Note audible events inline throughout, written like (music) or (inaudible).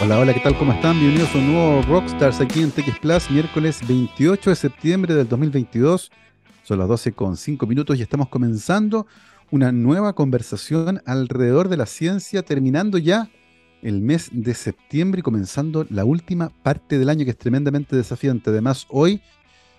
Hola, hola, ¿qué tal? ¿Cómo están? Bienvenidos a un nuevo Rockstars aquí en TX Plus, miércoles 28 de septiembre del 2022. Son las 12 con 5 minutos y estamos comenzando una nueva conversación alrededor de la ciencia, terminando ya el mes de septiembre y comenzando la última parte del año que es tremendamente desafiante. Además, hoy,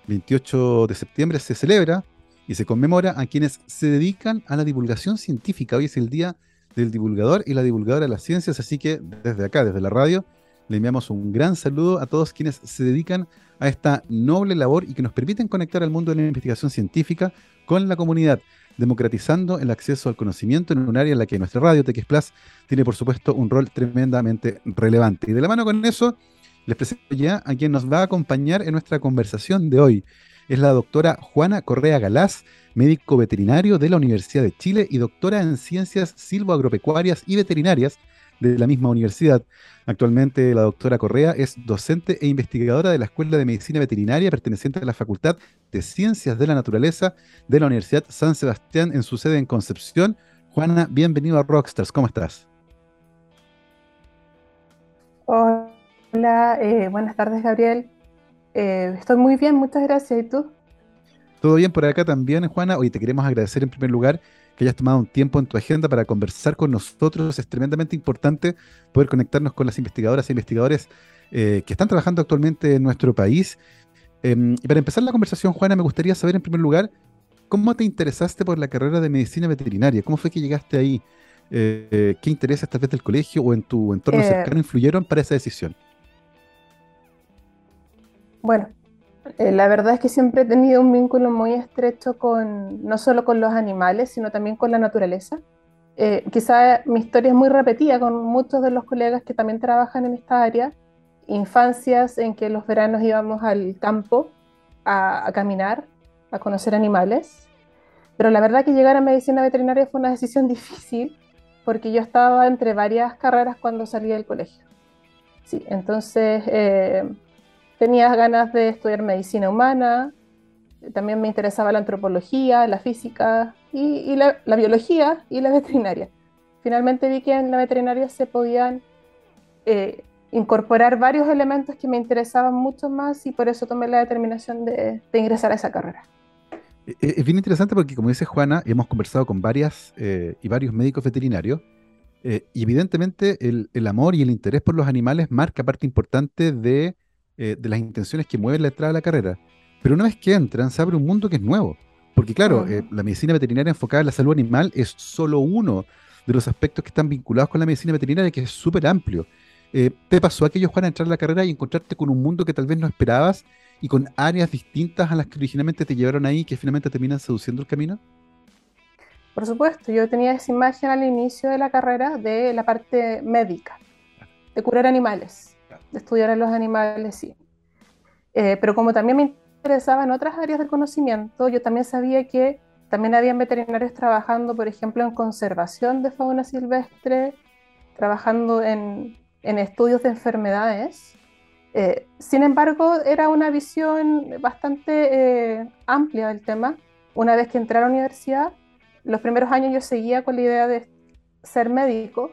28 de septiembre, se celebra y se conmemora a quienes se dedican a la divulgación científica. Hoy es el día del divulgador y la divulgadora de las ciencias. Así que desde acá, desde la radio, le enviamos un gran saludo a todos quienes se dedican a esta noble labor y que nos permiten conectar al mundo de la investigación científica con la comunidad, democratizando el acceso al conocimiento en un área en la que nuestra radio, TX tiene por supuesto un rol tremendamente relevante. Y de la mano con eso, les presento ya a quien nos va a acompañar en nuestra conversación de hoy. Es la doctora Juana Correa Galás, médico veterinario de la Universidad de Chile y doctora en ciencias silvoagropecuarias y veterinarias de la misma universidad. Actualmente la doctora Correa es docente e investigadora de la Escuela de Medicina Veterinaria perteneciente a la Facultad de Ciencias de la Naturaleza de la Universidad San Sebastián en su sede en Concepción. Juana, bienvenido a Rockstars, ¿cómo estás? Hola, eh, buenas tardes Gabriel. Eh, estoy muy bien, muchas gracias. ¿Y tú? Todo bien por acá también, Juana. Hoy te queremos agradecer en primer lugar que hayas tomado un tiempo en tu agenda para conversar con nosotros. Es tremendamente importante poder conectarnos con las investigadoras e investigadores eh, que están trabajando actualmente en nuestro país. Em, y para empezar la conversación, Juana, me gustaría saber en primer lugar cómo te interesaste por la carrera de medicina veterinaria. ¿Cómo fue que llegaste ahí? Eh, ¿Qué intereses tal vez del colegio o en tu entorno cercano influyeron para esa decisión? Bueno, eh, la verdad es que siempre he tenido un vínculo muy estrecho con, no solo con los animales, sino también con la naturaleza. Eh, quizá mi historia es muy repetida con muchos de los colegas que también trabajan en esta área. Infancias en que los veranos íbamos al campo a, caminar, a conocer animales. Pero la verdad que llegar a medicina veterinaria fue una decisión (laughs) difícil porque yo estaba entre varias carreras cuando salí del colegio. Sí, entonces eh, tenía ganas de estudiar medicina humana, también me interesaba la antropología, la física y, la, biología y la (laughs) veterinaria. Finalmente vi que en la veterinaria se podían eh, incorporar varios elementos que me interesaban mucho más y por eso tomé la determinación de, ingresar a esa carrera. E, e, es bien interesante porque, como dice Juana, hemos conversado con varias eh, y varios médicos veterinarios eh, y evidentemente el, el, amor y el interés por los animales marca parte importante de eh, de las intenciones que mueven la entrada a la carrera. Pero una vez que entran, se abre un mundo que es nuevo. Porque claro, eh, la medicina veterinaria enfocada en la salud animal es solo uno de los aspectos que están vinculados con la medicina veterinaria, que es súper amplio. Eh, ¿Te pasó aquello, Juan, a entrar a la carrera y encontrarte con un mundo que tal vez no esperabas y con áreas distintas a las que originalmente te llevaron ahí que finalmente terminan seduciendo el camino? Por supuesto, yo tenía esa imagen al inicio de la carrera de la parte médica, de curar animales estudiar a los animales, sí. Eh, pero como también me interesaba en otras áreas del conocimiento, yo también sabía que también habían veterinarios trabajando, por ejemplo, en conservación de fauna silvestre, trabajando en, en estudios de enfermedades. Eh, sin embargo, era una visión bastante eh, amplia del tema. Una vez que entré a la universidad, los primeros años yo seguía con la idea de ser médico,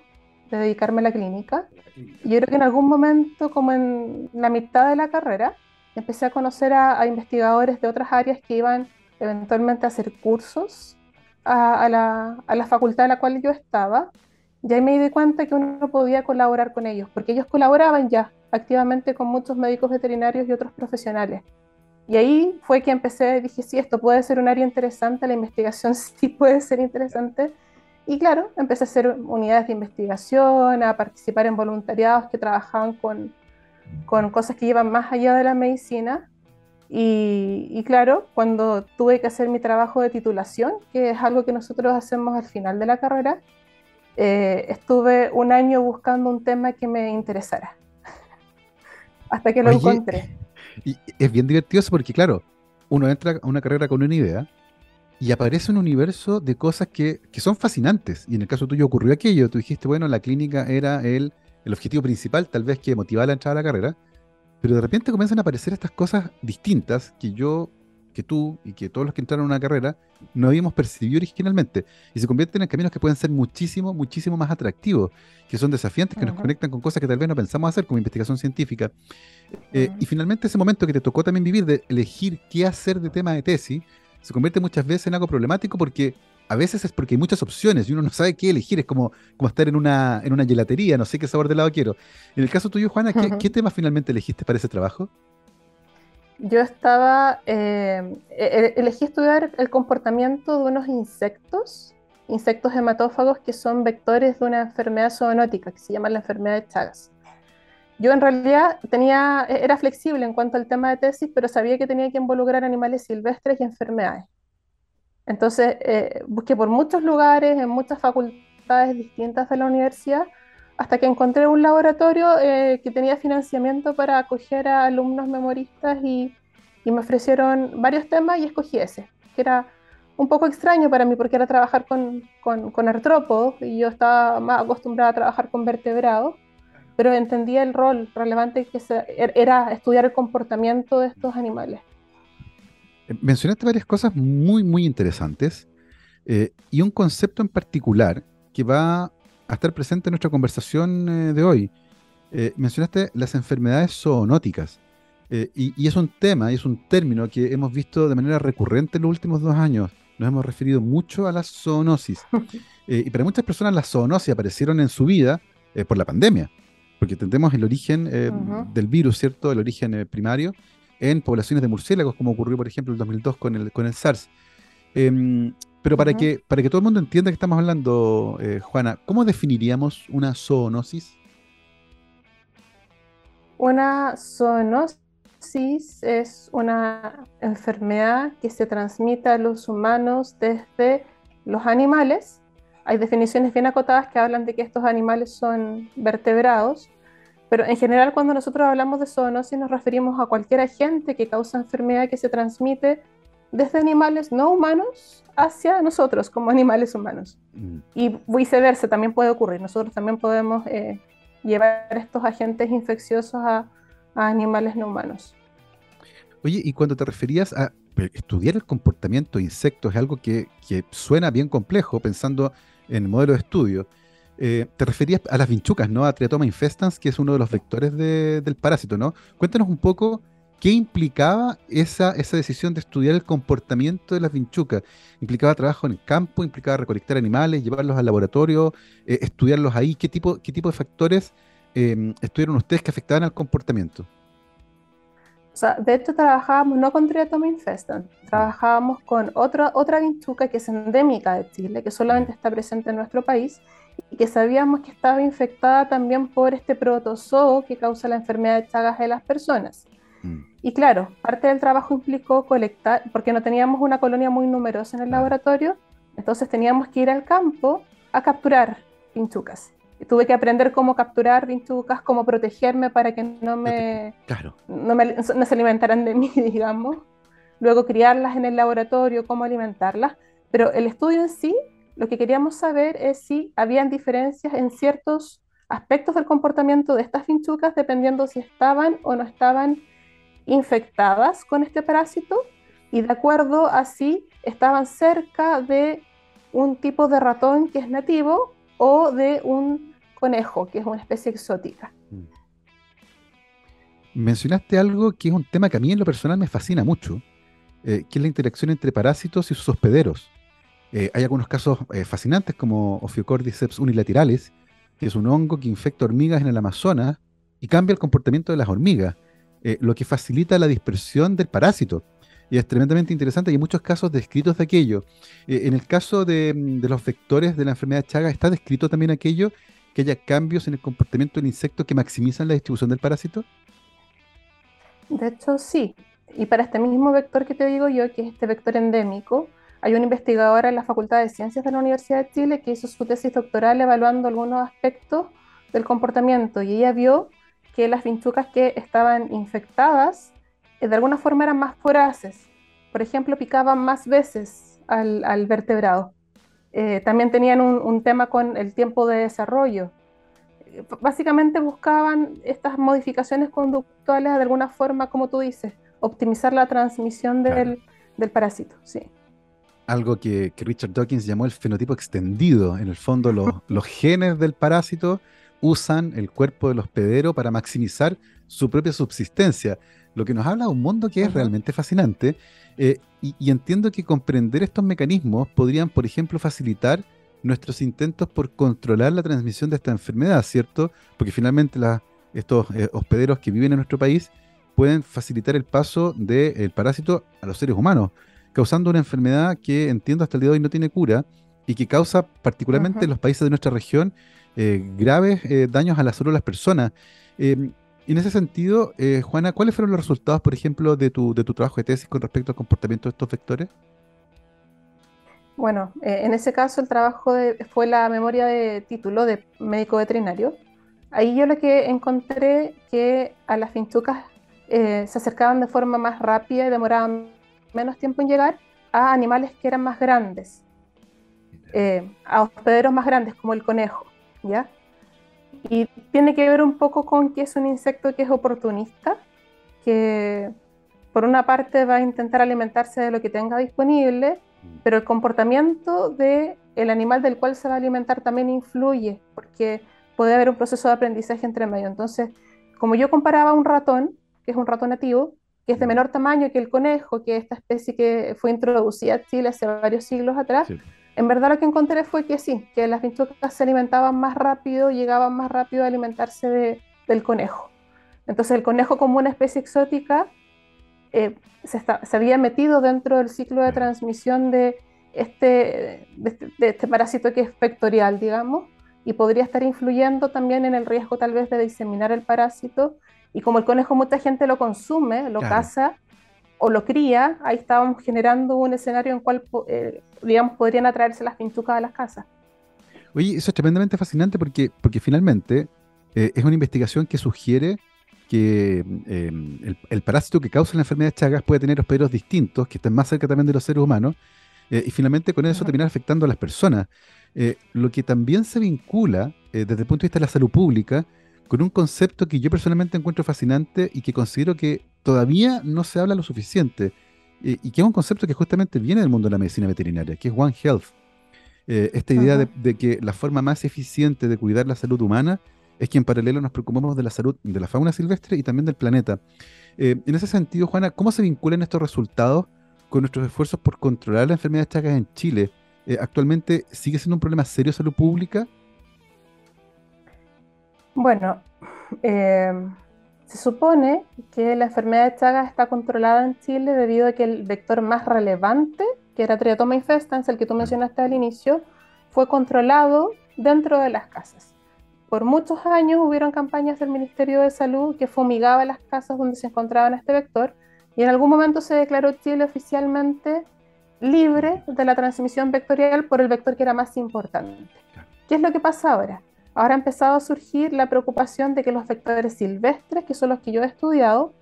de dedicarme a la clínica. Y yo creo que en algún momento, como en la mitad de la carrera, empecé a conocer a, investigadores de otras áreas que iban eventualmente a hacer cursos a, la, a, la, facultad en la cual yo estaba. Y ahí me di cuenta que uno podía colaborar con ellos, porque ellos colaboraban ya activamente con muchos médicos veterinarios y otros profesionales. Y ahí fue que empecé, dije, sí, esto puede ser un área interesante, la investigación (laughs) sí puede ser interesante y claro, empecé a hacer unidades de investigación, a participar en voluntariados que trabajaban con, con cosas que llevan más allá de la medicina. Y, y, claro, cuando tuve que hacer mi trabajo de titulación, que es algo que nosotros hacemos al final de la carrera, eh, estuve un año buscando un tema que me interesara, (laughs) hasta que lo encontré. Y es bien divertido porque, claro, uno entra a una carrera con una idea, y aparece un universo de cosas que, son fascinantes. Y en el caso tuyo ocurrió aquello. Tú dijiste, bueno, la clínica era el, el objetivo principal, tal vez que motivaba la entrada a la carrera. Pero de repente comienzan a aparecer estas cosas distintas que yo que tú y que todos los que entraron a una carrera no habíamos percibido originalmente. Y se convierten en caminos que pueden ser muchísimo, muchísimo más atractivos, que son desafiantes, que nos conectan con cosas que tal vez no pensamos hacer, como investigación científica. Eh, y finalmente ese momento que te tocó también vivir de elegir qué hacer de tema de tesis, se convierte muchas veces en algo problemático porque a veces es porque hay muchas opciones y uno no sabe qué elegir. Es como, como estar en una, en una gelatería, no sé qué sabor de helado quiero. En el caso tuyo, Juana, ¿qué, tema finalmente elegiste para ese trabajo? Yo estaba, eh, e, e, elegí estudiar el comportamiento de unos insectos, insectos hematófagos que son vectores de una enfermedad zoonótica que se llama la enfermedad de Chagas. Yo en realidad tenía, e, era flexible en cuanto al tema de tesis, pero sabía que tenía que involucrar animales silvestres y enfermedades. Entonces, eh, busqué por muchos lugares, en muchas facultades distintas de la universidad, hasta que encontré un laboratorio eh, que tenía financiamiento para acoger a alumnos memoristas y, me ofrecieron varios temas y escogí ese, que era un poco extraño para mí porque era trabajar con, con, artrópodos y yo estaba más acostumbrada a trabajar con vertebrados, pero entendía el rol relevante que er, era estudiar el comportamiento de estos animales. Eh, mencionaste varias cosas muy, muy interesantes eh, y un concepto en particular que va a estar presente en nuestra conversación eh, de hoy. mencionaste las enfermedades zoonóticas y, y, es un tema, y es un término que hemos visto de manera recurrente en los últimos dos años. Nos hemos referido mucho a la zoonosis. (laughs) y para muchas personas las zoonosis aparecieron en su vida por la pandemia, porque entendemos el origen del virus, ¿cierto? El origen primario en poblaciones de murciélagos, como ocurrió, por ejemplo, en el 2002 con el, con el SARS. Em, pero para, que, para que todo el mundo entienda que estamos hablando, eh, Juana, ¿cómo definiríamos una zoonosis? Una zoonosis es una enfermedad que se transmite a los humanos desde los animales. Hay definiciones bien acotadas que hablan de que estos animales son vertebrados, pero en general cuando nosotros hablamos de zoonosis nos referimos a cualquier agente que causa enfermedad que se transmite desde animales no humanos hacia nosotros como animales humanos. Mm. Y viceversa también puede ocurrir. Nosotros también podemos eh, llevar estos agentes infecciosos a, animales no humanos. Oye, y cuando te referías a estudiar el comportamiento de insectos, es algo que, que suena bien complejo pensando en el modelo de estudio. Eh, te referías a las vinchucas, ¿no? A Triatoma infestans, que es uno de los vectores del parásito, ¿no? Cuéntanos un poco qué implicaba esa, esa decisión de estudiar el comportamiento de las vinchucas. ¿Implicaba trabajo en el campo? ¿Implicaba recolectar animales, llevarlos al laboratorio, eh, estudiarlos ahí? ¿Qué tipo, qué tipo de factores em, estudiaron ustedes que afectaban al comportamiento? O sea, de hecho trabajábamos no con Triatoma infestans, trabajábamos con otra, otra vinchuca que es endémica de Chile, que solamente está presente en nuestro país y que sabíamos que estaba infectada también por este protozoo que causa la enfermedad de Chagas de las personas. Mm. Y claro, parte del trabajo implicó colectar, porque no teníamos una colonia muy numerosa en el laboratorio, entonces teníamos que ir al campo a capturar pinchucas. Tuve que aprender cómo capturar pinchucas, cómo protegerme para que no me, no, me, no se alimentaran de (laughs) mí, digamos. Luego criarlas en el laboratorio, cómo alimentarlas. Pero el estudio en sí lo que queríamos saber es si habían diferencias en ciertos aspectos del comportamiento de estas finchucas dependiendo si estaban o no estaban infectadas con este parásito y de acuerdo a si estaban cerca de un tipo de ratón que es nativo o de un conejo, que es una especie exótica. Mm. Mencionaste algo que es un tema que a mí en lo personal me fascina mucho, eh, que es la interacción entre parásitos y sus hospederos. Eh, hay algunos casos eh, fascinantes como Ophiocordyceps unilateralis, que es un hongo que infecta hormigas en el Amazonas y cambia el comportamiento de las hormigas, lo que facilita la dispersión del parásito. Y es tremendamente interesante, y hay muchos casos descritos de aquello. en el caso de, mm, de, los vectores de la enfermedad de Chaga, ¿está descrito también aquello que haya cambios en el comportamiento del insecto que maximizan la distribución del parásito? De hecho, sí. Y para este mismo vector que te digo yo, que es este vector endémico, hay una investigadora en la Facultad de Ciencias de la Universidad de Chile que hizo su tesis doctoral evaluando algunos aspectos del comportamiento y ella vio que las vinchucas que estaban infectadas eh, de alguna forma eran más voraces. Por ejemplo, picaban más veces al, vertebrado. Eh, también tenían un, tema con el tiempo de desarrollo. Eh, básicamente buscaban estas modificaciones conductuales de alguna forma, como tú dices, optimizar la transmisión del, del parásito, sí. Algo que, Richard Dawkins llamó el fenotipo extendido. En el fondo, los, genes del parásito usan el cuerpo del hospedero para maximizar su propia subsistencia, lo que nos habla de un mundo que es realmente fascinante. Eh, y, entiendo que comprender estos mecanismos podrían, por ejemplo, facilitar nuestros intentos por controlar la transmisión de esta enfermedad, ¿cierto? Porque finalmente estos eh, hospederos que viven en nuestro país pueden facilitar el paso del parásito a los seres humanos, causando una enfermedad que entiendo hasta el día de hoy no tiene cura y que causa particularmente en los países de nuestra región eh, graves daños a la salud de las personas. Em, en ese sentido, eh, Juana, ¿cuáles fueron los resultados, por ejemplo, de tu, de tu trabajo de tesis con respecto al comportamiento de estos vectores? Bueno, en ese caso el trabajo fue la memoria de título de médico veterinario. Ahí yo lo que encontré que a las finchucas eh, se acercaban de forma más rápida y demoraban menos tiempo en llegar a animales que eran más grandes, eh, a hospederos más grandes como el conejo, ¿ya? Y tiene que ver un poco con que es un insecto que es oportunista, que por una parte va a intentar alimentarse de lo que tenga disponible, mm. pero el comportamiento del el animal del cual se va a alimentar también influye, porque puede haber un proceso de aprendizaje entre medio. Entonces, como yo comparaba un ratón, que es un ratón nativo, que es de menor tamaño que el conejo, que es esta especie que fue introducida a Chile hace varios siglos atrás, en verdad lo que encontré fue que sí, que las finchucas se alimentaban más rápido, llegaban más rápido a alimentarse del conejo. Entonces el conejo como una especie exótica eh, se, se, había metido dentro del ciclo de transmisión de este, de este, de este parásito que es vectorial, digamos, y podría estar influyendo también en el riesgo tal vez de diseminar el parásito. Y como el conejo mucha gente lo consume, lo caza o lo cría, ahí estábamos generando un escenario en cual, eh, digamos, podrían atraerse las pintucas a las casas. Oye, eso es tremendamente fascinante porque, porque finalmente eh, es una investigación que sugiere que em, el, parásito que causa la enfermedad de Chagas puede tener hospederos distintos, que estén más cerca también de los seres humanos, eh, y finalmente con eso terminar afectando a las personas. lo que también se vincula desde el punto de vista de la salud pública con un concepto que yo personalmente encuentro fascinante y que considero que todavía no se habla lo suficiente, eh, y que es un concepto que justamente viene del mundo de la medicina veterinaria, que es One Health. Eh, esta idea de, que la forma más eficiente de cuidar la salud humana es que en paralelo nos preocupemos de la salud de la fauna silvestre y también del planeta. Eh, en ese sentido, Juana, ¿cómo se vinculan estos resultados con nuestros esfuerzos por controlar la enfermedad de Chagas en Chile? ¿Actualmente sigue siendo un problema serio de salud pública? Bueno, eh, se supone que la enfermedad de Chagas está controlada en Chile debido a que el vector más relevante, que era Triatoma infestans, el que tú mencionaste al inicio, fue controlado dentro de las casas. Por muchos años hubieron campañas del Ministerio de Salud que fumigaba las casas donde se encontraban este vector y en algún momento se declaró Chile oficialmente libre de la transmisión vectorial por el vector que era más importante. ¿Qué es lo que pasa ahora? Ahora ha empezado a surgir la preocupación de que los vectores silvestres, que son los que yo he estudiado,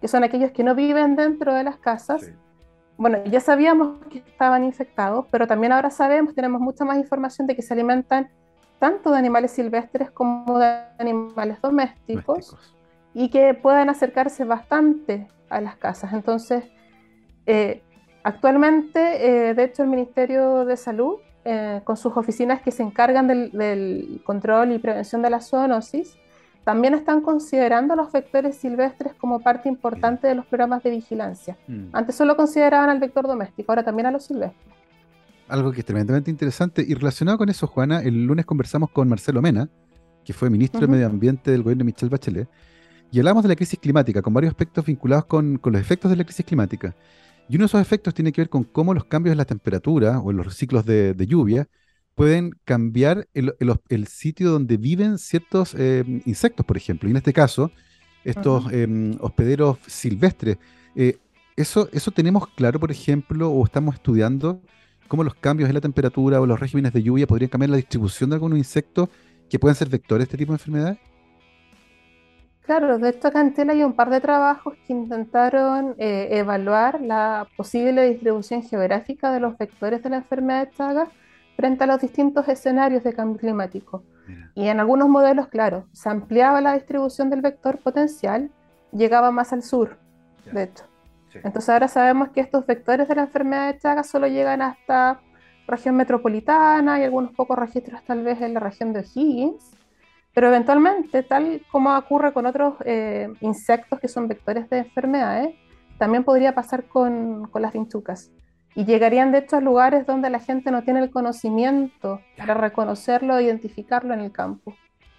que son aquellos que no viven dentro de las casas, bueno, ya sabíamos que estaban infectados, pero también ahora sabemos, tenemos mucha más información de que se alimentan tanto de animales silvestres como de animales domésticos, y que pueden acercarse bastante a las casas. Entonces, eh, actualmente, eh, de hecho, el Ministerio de Salud eh, con sus oficinas que se encargan del, control y prevención de la zoonosis, también están considerando los vectores silvestres como parte importante de los programas de vigilancia. Mm. Antes solo consideraban al vector doméstico, ahora también a los silvestres. Algo que es tremendamente interesante. Y relacionado con eso, Juana, el lunes conversamos con Marcelo Mena, que fue ministro de Medio Ambiente del gobierno de Michelle Bachelet, y hablamos de la crisis climática, con varios aspectos vinculados con, con los efectos de la crisis climática. Y uno de esos efectos tiene que ver con cómo los cambios en la temperatura o en los ciclos de, lluvia pueden cambiar el, sitio donde viven ciertos eh, insectos, por ejemplo. Y en este caso, estos em, hospederos silvestres. Eh, eso, eso tenemos claro, por ejemplo, o estamos estudiando cómo los cambios en la temperatura o los regímenes de lluvia podrían cambiar la distribución de algunos insectos que pueden ser vectores de este tipo de enfermedades. Claro, de hecho acá en hay un par de trabajos que intentaron eh, evaluar la posible distribución geográfica de los vectores de la enfermedad de Chagas frente a los distintos escenarios de cambio climático. Y en algunos modelos, claro, se ampliaba la distribución del vector potencial, llegaba más al sur, de hecho. Entonces ahora sabemos que estos vectores de la enfermedad de Chagas solo llegan hasta región metropolitana y algunos pocos registros tal vez en la región de O'Higgins, pero eventualmente, tal como ocurre con otros eh, insectos que son vectores de enfermedades, también podría pasar con, con las vinchucas. Y llegarían de a lugares donde la gente no tiene el conocimiento para reconocerlo e identificarlo en el campo.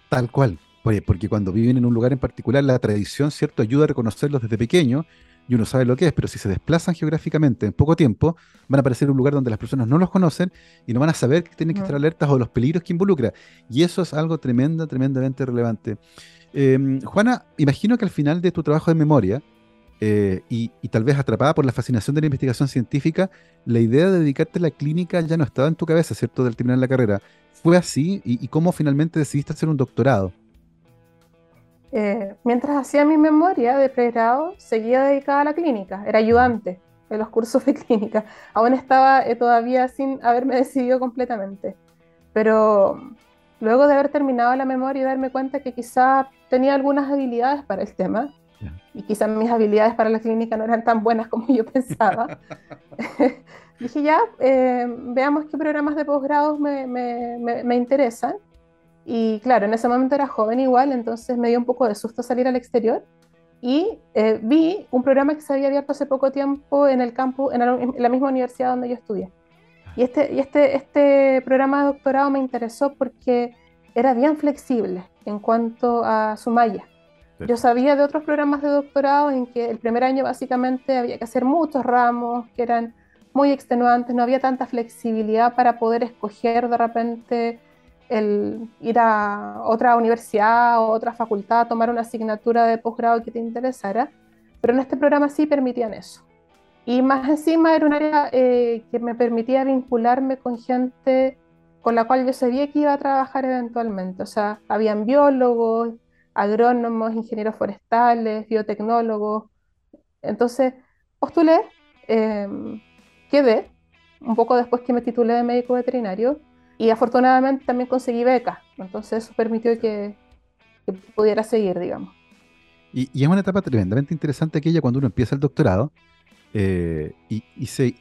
Tal cual, porque cuando viven en un lugar en particular, la tradición, ¿cierto?, ayuda a reconocerlos desde pequeño y uno sabe lo que es, pero si se desplazan geográficamente en poco tiempo, van a aparecer en un lugar donde las personas no los conocen y no van a saber que tienen que estar alertas o los peligros que involucra. Y eso es algo tremenda, tremendamente relevante. Em, Juana, imagino que al final de tu trabajo de memoria, eh, y, tal vez atrapada por la fascinación de la investigación científica, la idea de dedicarte a la clínica ya no estaba en tu cabeza, ¿cierto?, del terminar la carrera. ¿Fue así? ¿Y, cómo finalmente decidiste hacer un doctorado? Eh, mientras hacía mi memoria de pregrado, seguía dedicada a la clínica, era ayudante en los cursos de (laughs) clínica. Aún estaba eh, todavía sin haberme (laughs) decidido completamente. Pero luego de haber terminado la memoria y darme cuenta que quizá tenía algunas habilidades para el tema, y quizás mis habilidades para la clínica no eran tan buenas como yo (laughs) pensaba. Dije, ya, eh, veamos qué programas de posgrado me, me, me, interesan. Y claro, en ese momento era joven igual, entonces me dio un poco de susto salir al exterior. Y eh, vi un programa que se había abierto hace poco tiempo en el campus, en la, misma universidad donde yo estudié. Y, este, y este, este programa de doctorado me interesó porque era bien flexible en cuanto a su malla. Yo sabía de otros programas de doctorado en que el primer año básicamente había que hacer muchos ramos que eran muy extenuantes, no había tanta flexibilidad para poder escoger de repente el ir a otra universidad o otra facultad a tomar una asignatura de posgrado que te interesara, pero en este programa sí permitían eso. Y más encima era un área eh, que me permitía vincularme con gente con la cual yo sabía que iba a trabajar eventualmente. O sea, habían biólogos, agrónomos, ingenieros forestales, biotecnólogos. Entonces, postulé, em, quedé, un poco después que me titulé de médico veterinario, y afortunadamente también conseguí beca, entonces eso permitió que, pudiera seguir, digamos. Y, es una etapa tremendamente interesante aquella cuando uno empieza el doctorado eh, y, se,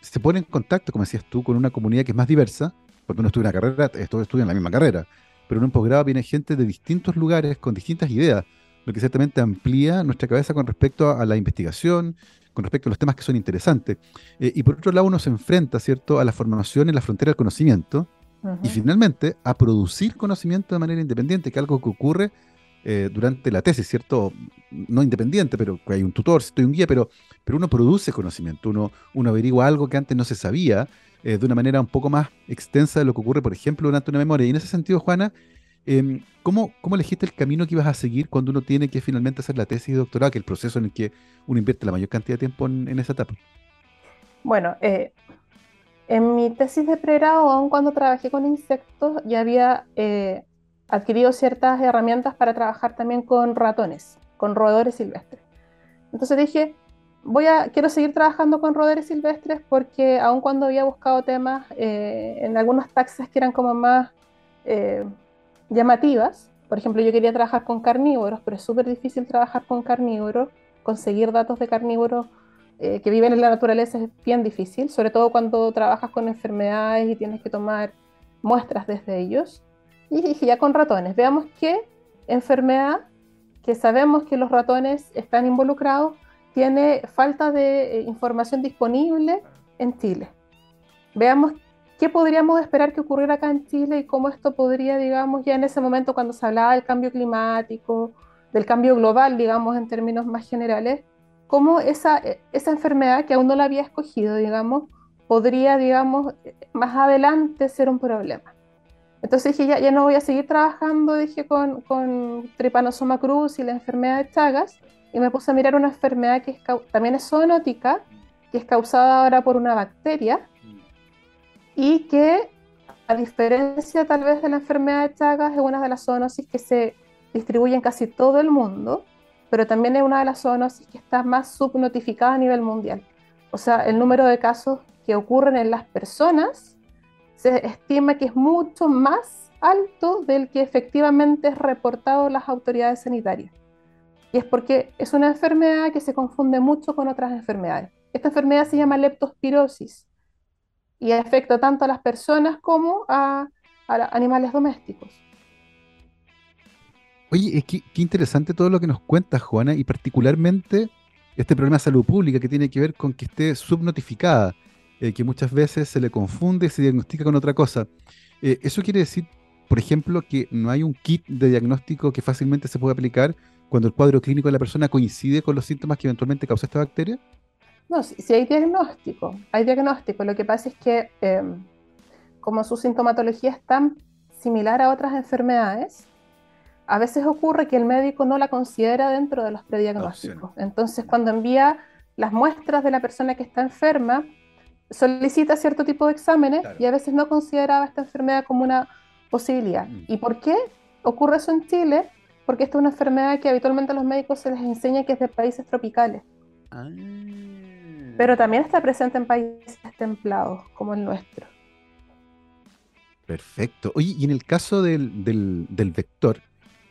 se pone en contacto, como decías tú, con una comunidad que es más diversa, porque uno estudia una carrera, todos estudian la misma carrera, pero en un posgrado viene gente de distintos lugares con distintas ideas, lo que ciertamente amplía nuestra cabeza con respecto a, la investigación, con respecto a los temas que son interesantes. Eh, y por otro lado, uno se enfrenta, ¿cierto?, a la formación en la frontera del conocimiento y finalmente a producir conocimiento de manera independiente, que es algo que ocurre eh, durante la tesis, ¿cierto? No independiente, pero hay un tutor, hay un guía, pero, pero uno produce conocimiento, uno, uno averigua algo que antes no se sabía eh, de una manera un poco más extensa de lo que ocurre, por ejemplo, durante una memoria. Y en ese sentido, Juana, em, ¿cómo, ¿cómo, elegiste el camino que ibas a seguir cuando uno tiene que finalmente hacer la tesis de doctorado, que es el proceso en el que uno invierte la mayor cantidad de tiempo en, esa etapa? Bueno, eh, en mi tesis de pregrado, aun cuando trabajé con insectos, ya había eh, adquirido ciertas herramientas para trabajar también con ratones, con roedores silvestres. Entonces dije, voy a, quiero seguir trabajando con roedores silvestres porque aun cuando había buscado temas eh, en algunas taxas que eran como más llamativas, por ejemplo, yo quería trabajar con carnívoros, pero es súper difícil trabajar con carnívoros, conseguir datos de carnívoros eh, que viven en la naturaleza es bien difícil, sobre todo cuando trabajas con enfermedades y tienes que tomar muestras desde ellos. Y ya con ratones, veamos qué enfermedad, que sabemos que los ratones están involucrados, tiene falta de eh, información disponible en Chile. Veamos qué podríamos esperar que ocurriera acá en Chile y cómo esto podría, digamos, ya en ese momento cuando se hablaba del cambio climático, del cambio global, digamos, en términos más generales, cómo esa, eh, esa enfermedad que aún no la había escogido, digamos, podría, digamos, más adelante ser un problema. Entonces dije, ya, ya no voy a seguir trabajando, dije, con, con Trypanosoma cruz y la enfermedad de Chagas, y me puse a mirar una enfermedad que también es zoonótica, que es causada ahora por una bacteria y que, a diferencia tal vez de la enfermedad de Chagas, es una de las zoonosis que se distribuye en casi todo el mundo, pero también es una de las zoonosis que está más subnotificada a nivel mundial. O sea, el número de casos que ocurren en las personas se estima que es mucho más alto del que efectivamente es reportado las autoridades sanitarias. Y es porque es una enfermedad que se confunde mucho con otras enfermedades. Esta enfermedad se llama leptospirosis y afecta tanto a las personas como a, animales domésticos. Oye, qué, qué interesante todo lo que nos cuentas, Juana, y particularmente este problema de salud pública que tiene que ver con que esté subnotificada, eh, que muchas veces se le confunde y se diagnostica con otra cosa. Eh, eso quiere decir, por ejemplo, que no hay un kit de diagnóstico que fácilmente se pueda aplicar cuando el cuadro clínico de la persona coincide con los síntomas que eventualmente causa esta bacteria. No, si, hay diagnóstico, hay diagnóstico. Lo que pasa es que em, como su sintomatología es tan similar a otras enfermedades, a veces ocurre que el médico no la considera dentro de los prediagnósticos. Entonces, cuando envía las muestras de la persona que está enferma, solicita cierto tipo de exámenes y a veces no consideraba esta enfermedad como una posibilidad. Mm. ¿Y por qué ocurre eso en Chile? Porque esta es una enfermedad que habitualmente a los médicos se les enseña que es de países tropicales. Ah. Pero también está presente en países templados, como el nuestro. Perfecto. Oye, y en el caso del, del vector,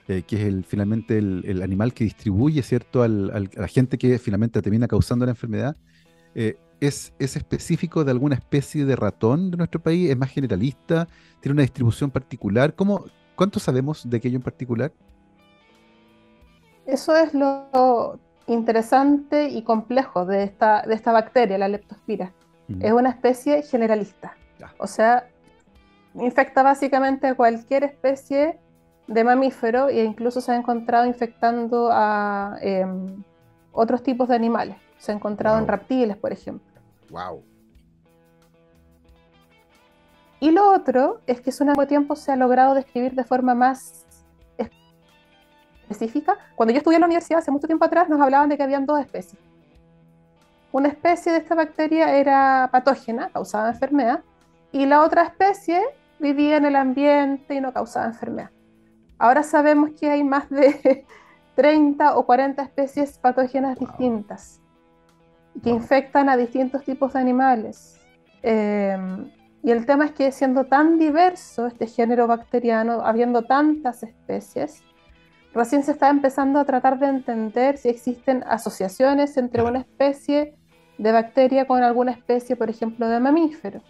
eh, que es el, finalmente el, animal que distribuye, ¿cierto?, al, a la gente que finalmente termina causando la enfermedad, eh, ¿es, ¿es específico de alguna especie de ratón de nuestro país? ¿Es más generalista? ¿Tiene una distribución particular? ¿Cómo, ¿Cuánto sabemos de aquello en particular? Eso es lo interesante y complejo de esta, de esta bacteria, la leptospira. Mm. Es una especie generalista. O sea, infecta básicamente a cualquier especie de mamífero e incluso se ha encontrado infectando a em, otros tipos de animales. Se ha encontrado en reptiles, por ejemplo. Wow. Y lo otro es que un mismo tiempo se ha logrado describir de forma más específica. Cuando yo estudié en la universidad hace mucho tiempo atrás nos hablaban de que habían dos especies. Una especie de esta bacteria era patógena, causaba enfermedad, y la otra especie vivía en el ambiente y no causaba enfermedad. Ahora sabemos que hay más de (laughs) 30 o 40 especies patógenas distintas que infectan a distintos tipos de animales. Em, y el tema es que siendo tan diverso este género bacteriano, habiendo tantas especies, recién se está empezando a tratar de entender si existen asociaciones entre una especie de bacteria con alguna especie, por ejemplo, de mamífero.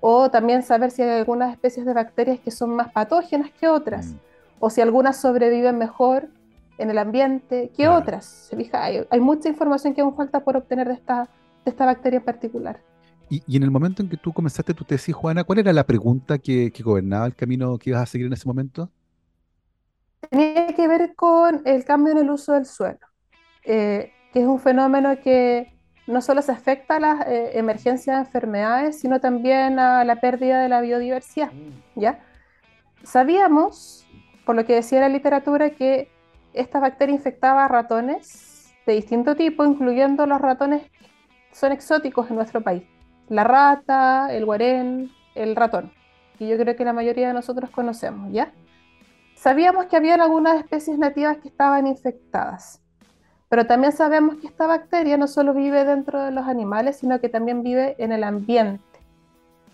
O también saber si hay algunas especies de bacterias que son más patógenas que otras. Mm o si algunas sobreviven mejor en el ambiente que otras. ¿Se fija? Hay, mucha información que aún falta por obtener de esta, de esta bacteria en particular. Y, en el momento en que tú comenzaste tu tesis, Juana, ¿cuál era la pregunta que, gobernaba el camino que ibas a seguir en ese momento? Tenía que ver con el cambio en el uso del suelo, eh, que es un fenómeno que no solo se afecta a las eh, emergencias de enfermedades, sino también a la pérdida de la biodiversidad. Mm. ¿ya? Sabíamos por lo que decía la literatura que esta bacteria infectaba a ratones de distinto tipo, incluyendo los ratones que son exóticos en nuestro país. La rata, el guarén, el ratón, que yo creo que la mayoría de nosotros conocemos, ¿ya? Sabíamos que había algunas especies nativas que estaban infectadas, pero también sabemos que esta bacteria no solo vive dentro de los animales, sino que también vive en el ambiente.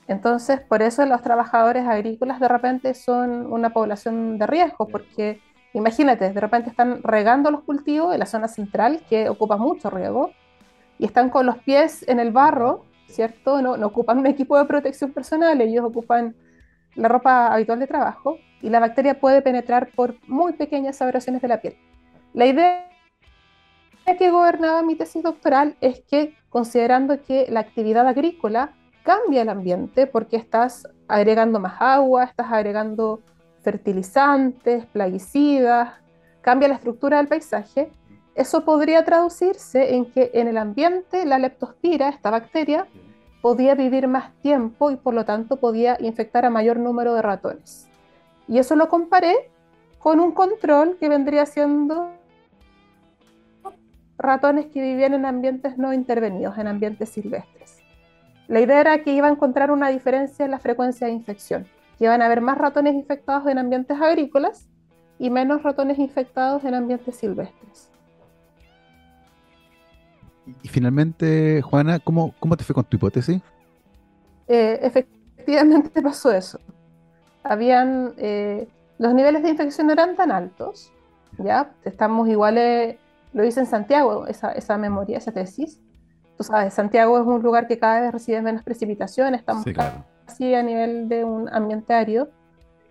Entonces, por eso los trabajadores agrícolas de repente son una población de riesgo, porque imagínate, de repente están regando los cultivos en la zona central, que ocupa mucho riego, y están con los pies en el barro, ¿cierto? No, ocupan un equipo de protección personal, ellos ocupan la ropa habitual de trabajo, y la bacteria puede penetrar por muy pequeñas aberraciones de la piel. La idea que gobernaba mi tesis doctoral es que, considerando que la actividad agrícola cambia el ambiente porque estás agregando más agua, estás agregando fertilizantes, plaguicidas, cambia la estructura del paisaje. Eso podría traducirse en que en el ambiente la leptospira, esta bacteria, podía vivir más tiempo y por lo tanto podía infectar a mayor número de ratones. Y eso lo comparé con un control que vendría siendo ratones que vivían en ambientes no intervenidos, en ambientes silvestres. La idea era que iba a encontrar una diferencia en la frecuencia de infección, que iban a haber más ratones infectados en ambientes agrícolas y menos ratones infectados en ambientes silvestres. Y finalmente, Juana, ¿cómo, cómo te fue con tu hipótesis? Eh, efectivamente pasó eso. Habían, eh, los niveles de infección eran tan altos, ya, estamos iguales lo hice en Santiago, esa, esa memoria, esa tesis. Tú sabes, Santiago es un lugar que cada vez recibe menos precipitación, estamos casi a nivel de un ambiente árido,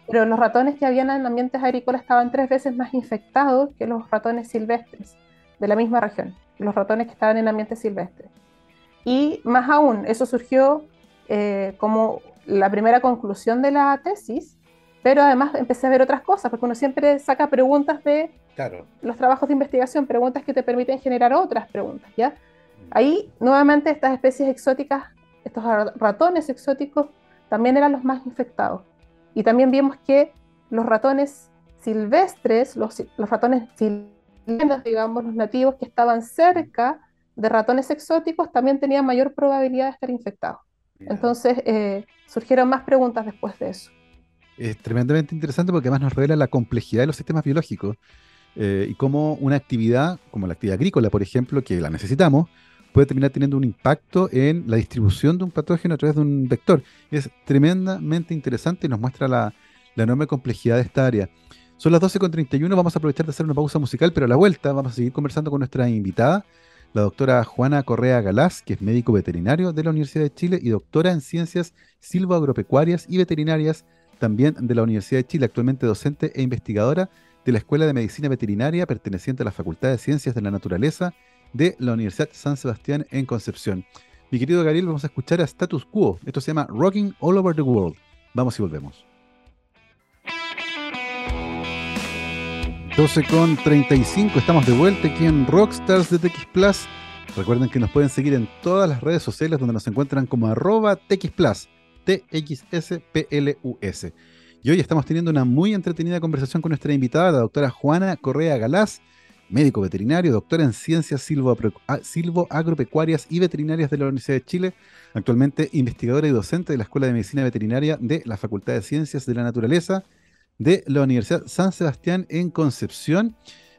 pero los ratones que habían en ambientes agrícolas estaban tres veces más infectados que los ratones silvestres de la misma región, los ratones que estaban en ambientes silvestres. Y más aún, eso surgió eh, como la primera conclusión de la tesis, pero además empecé a ver otras cosas, porque uno siempre saca preguntas de los trabajos de investigación, preguntas que te permiten generar otras preguntas, ¿ya? Ahí, nuevamente, estas especies exóticas, estos ratones exóticos, también eran los más infectados. Y también vimos que los ratones silvestres, los, los ratones silvestres, digamos, los nativos que estaban cerca de ratones exóticos, también tenían mayor probabilidad de estar infectados. Entonces, eh, surgieron más preguntas después de eso. Es tremendamente interesante porque además nos revela la complejidad de los sistemas biológicos eh, y cómo una actividad, como la actividad agrícola, por ejemplo, que la necesitamos, puede terminar teniendo un impacto en la distribución de un patógeno a través de un vector. Es tremendamente interesante y nos muestra la, enorme complejidad de esta área. Son las 12.31, vamos a aprovechar de hacer una pausa musical, pero a la vuelta vamos a seguir conversando con nuestra invitada, la doctora Juana Correa Galás, que es médico veterinario de la Universidad de Chile y doctora en ciencias silvoagropecuarias y veterinarias también de la Universidad de Chile, actualmente docente e investigadora de la Escuela de Medicina Veterinaria perteneciente a la Facultad de Ciencias de la Naturaleza de la Universidad San Sebastián en Concepción. Mi querido Gabriel, vamos a escuchar a Status Quo. Esto se llama Rocking All Over the World. Vamos y volvemos. 12 con 35, estamos de vuelta aquí en Rockstars de TX Plus. Recuerden que nos pueden seguir en todas las redes sociales donde nos encuentran como arroba TX Plus, T-X-S-P-L-U-S. Y hoy estamos teniendo una muy entretenida conversación con nuestra invitada, la doctora Juana Correa Galás, médico veterinario, doctora en ciencias ah, silvoagropecuarias y veterinarias de la Universidad de Chile, actualmente investigadora y docente de la Escuela de Medicina Veterinaria de la Facultad de Ciencias de la Naturaleza de la Universidad San Sebastián en Concepción.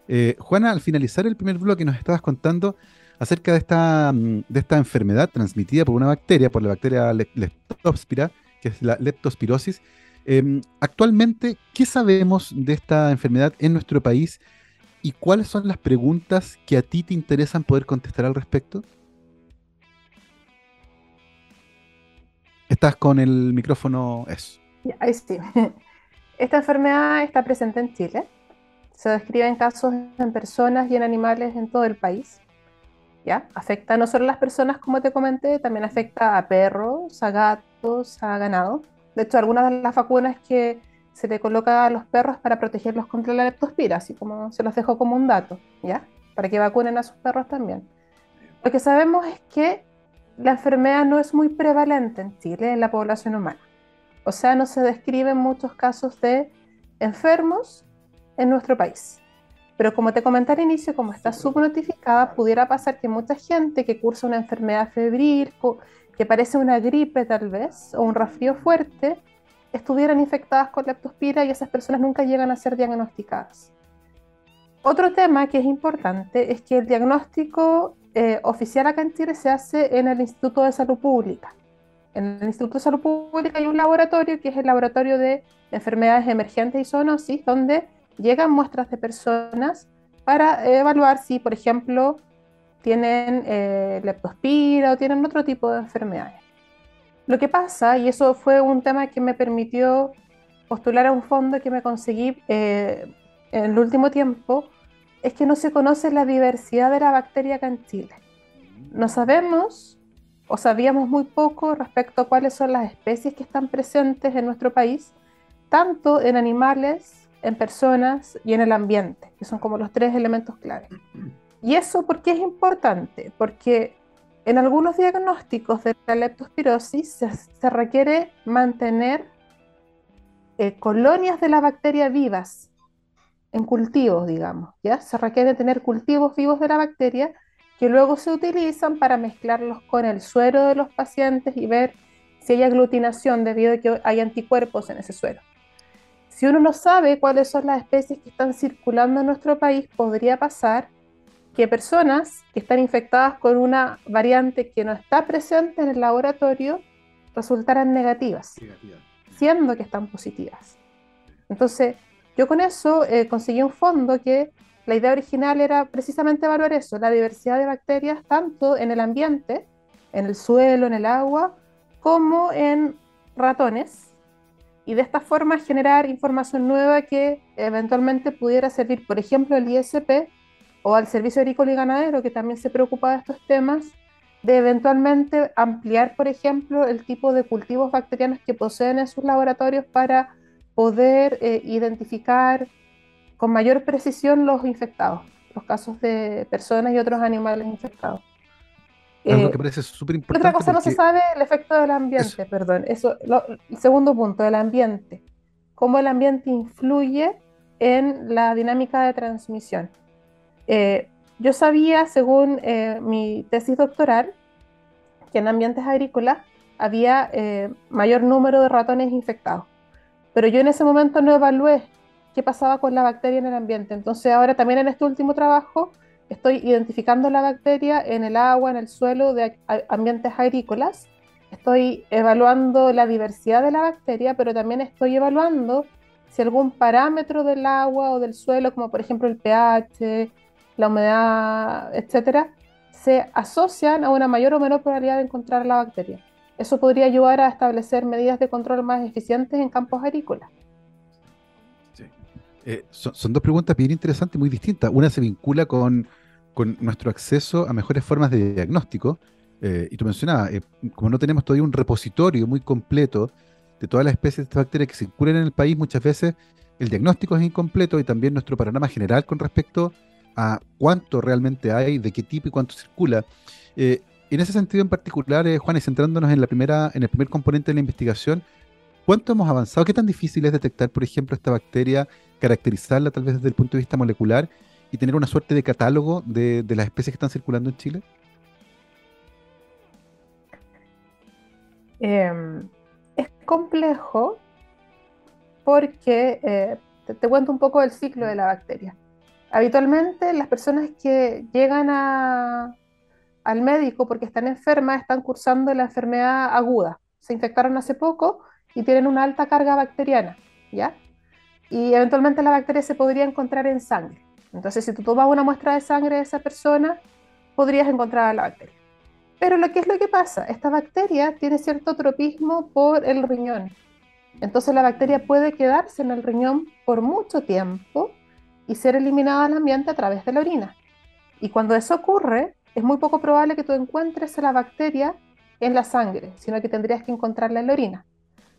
Eh, Juana, al finalizar el primer bloque nos estabas contando acerca de esta, mm, de esta enfermedad transmitida por una bacteria, por la bacteria Leptospira, que es la leptospirosis. Em, actualmente, ¿qué sabemos de esta enfermedad en nuestro país y cuáles son las preguntas que a ti te interesan poder contestar al respecto? Estás con el micrófono eso. Ahí sí. (laughs) Esta enfermedad está presente en Chile. Se describe en casos en personas y en animales en todo el país. ¿Ya? Afecta no solo a las personas, como te comenté, también afecta a perros, a gatos, a ganado. De hecho, algunas de las vacunas que se le coloca a los perros para protegerlos contra la leptospira, así como se los dejo como un dato, ¿ya? Para que vacunen a sus perros también. Lo que sabemos es que la enfermedad no es muy prevalente en Chile, en la población humana. O sea, no se describen muchos casos de enfermos en nuestro país. Pero como te comenté al inicio, como está subnotificada, pudiera pasar que mucha gente que cursa una enfermedad febril, que parece una gripe tal vez, o un resfrío fuerte, estuvieran infectadas con leptospira y esas personas nunca llegan a ser diagnosticadas. Otro tema que es importante es que el diagnóstico eh, oficial acá en Chile se hace en el Instituto de Salud Pública. En el Instituto de Salud Pública hay un laboratorio que es el laboratorio de enfermedades emergentes y zoonosis, donde llegan muestras de personas para evaluar si, por ejemplo, tienen eh, leptospira o tienen otro tipo de enfermedades. Lo que pasa, y eso fue un tema que me permitió postular a un fondo que me conseguí eh, en el último tiempo, es que no se conoce la diversidad de la bacteria acá en Chile. No sabemos o sabíamos muy poco respecto a cuáles son las especies que están presentes en nuestro país, tanto en animales, en personas y en el ambiente, que son como los tres elementos clave. ¿Y eso por qué es importante? Porque en algunos diagnósticos de la leptospirosis se, requiere mantener eh, colonias de la bacteria vivas en cultivos, digamos, ¿ya? Se requiere tener cultivos vivos de la bacteria que luego se utilizan para mezclarlos con el suero de los pacientes y ver si hay aglutinación debido a que hay anticuerpos en ese suero. Si uno no sabe cuáles son las especies que están circulando en nuestro país, podría pasar que personas que están infectadas con una variante que no está presente en el laboratorio resultaran negativas, siendo que están positivas. Entonces, yo con eso eh, conseguí un fondo que la idea original era precisamente evaluar eso, la diversidad de bacterias tanto en el ambiente, en el suelo, en el agua, como en ratones, y de esta forma generar información nueva que eventualmente pudiera servir, por ejemplo, al ISP o al Servicio Agrícola y Ganadero, que también se preocupa de estos temas, de eventualmente ampliar, por ejemplo, el tipo de cultivos bacterianos que poseen en sus laboratorios para poder eh, identificar con mayor precisión los infectados, los casos de personas y otros animales infectados. Que eh, parece súper importante. Otra cosa no se sabe el efecto del ambiente, perdón. Eso, el segundo punto, el ambiente. Cómo el ambiente influye en la dinámica de transmisión. Eh, yo sabía, según eh, mi tesis doctoral, que en ambientes agrícolas había mayor número de ratones infectados. Pero yo en ese momento no evalué qué pasaba con la bacteria en el ambiente. Entonces ahora también en este último trabajo estoy identificando la bacteria en el agua, en el suelo de ambientes agrícolas, estoy evaluando la diversidad de la bacteria, pero también estoy evaluando si algún parámetro del agua o del suelo, como por ejemplo el pH, la humedad, etcétera, se asocian a una mayor o menor probabilidad de encontrar la bacteria. Eso podría ayudar a establecer medidas de control más eficientes en campos agrícolas. Eh, son, dos preguntas bien interesantes, muy distintas. Una se vincula con, nuestro acceso a mejores formas de diagnóstico. Eh, y tú mencionabas, eh, como no tenemos todavía un repositorio muy completo de todas las especies de bacterias que circulan en el país, muchas veces el diagnóstico es incompleto y también nuestro panorama general con respecto a cuánto realmente hay, de qué tipo y cuánto circula. en ese sentido en particular, Juan, y centrándonos en, la primera, en el primer componente de la investigación, ¿cuánto hemos avanzado? ¿Qué tan difícil es detectar, por ejemplo, esta bacteria caracterizarla tal vez desde el punto de vista molecular y tener una suerte de catálogo de, las especies que están circulando en Chile? Em, es complejo porque eh, te, cuento un poco el ciclo de la bacteria. Habitualmente las personas que llegan al médico porque están enfermas están cursando la enfermedad aguda. Se infectaron hace poco y tienen una alta carga bacteriana, ¿ya? y eventualmente la bacteria se podría encontrar en sangre. Entonces, si tú tomas una muestra de sangre de esa persona, podrías encontrar la bacteria. Pero lo que es lo que pasa, esta bacteria tiene cierto tropismo por el riñón. Entonces la bacteria puede quedarse en el riñón por mucho tiempo y ser eliminada al ambiente a través de la orina. Y cuando eso ocurre, es muy poco probable que tú encuentres la bacteria en la sangre, sino que tendrías que encontrarla en la orina.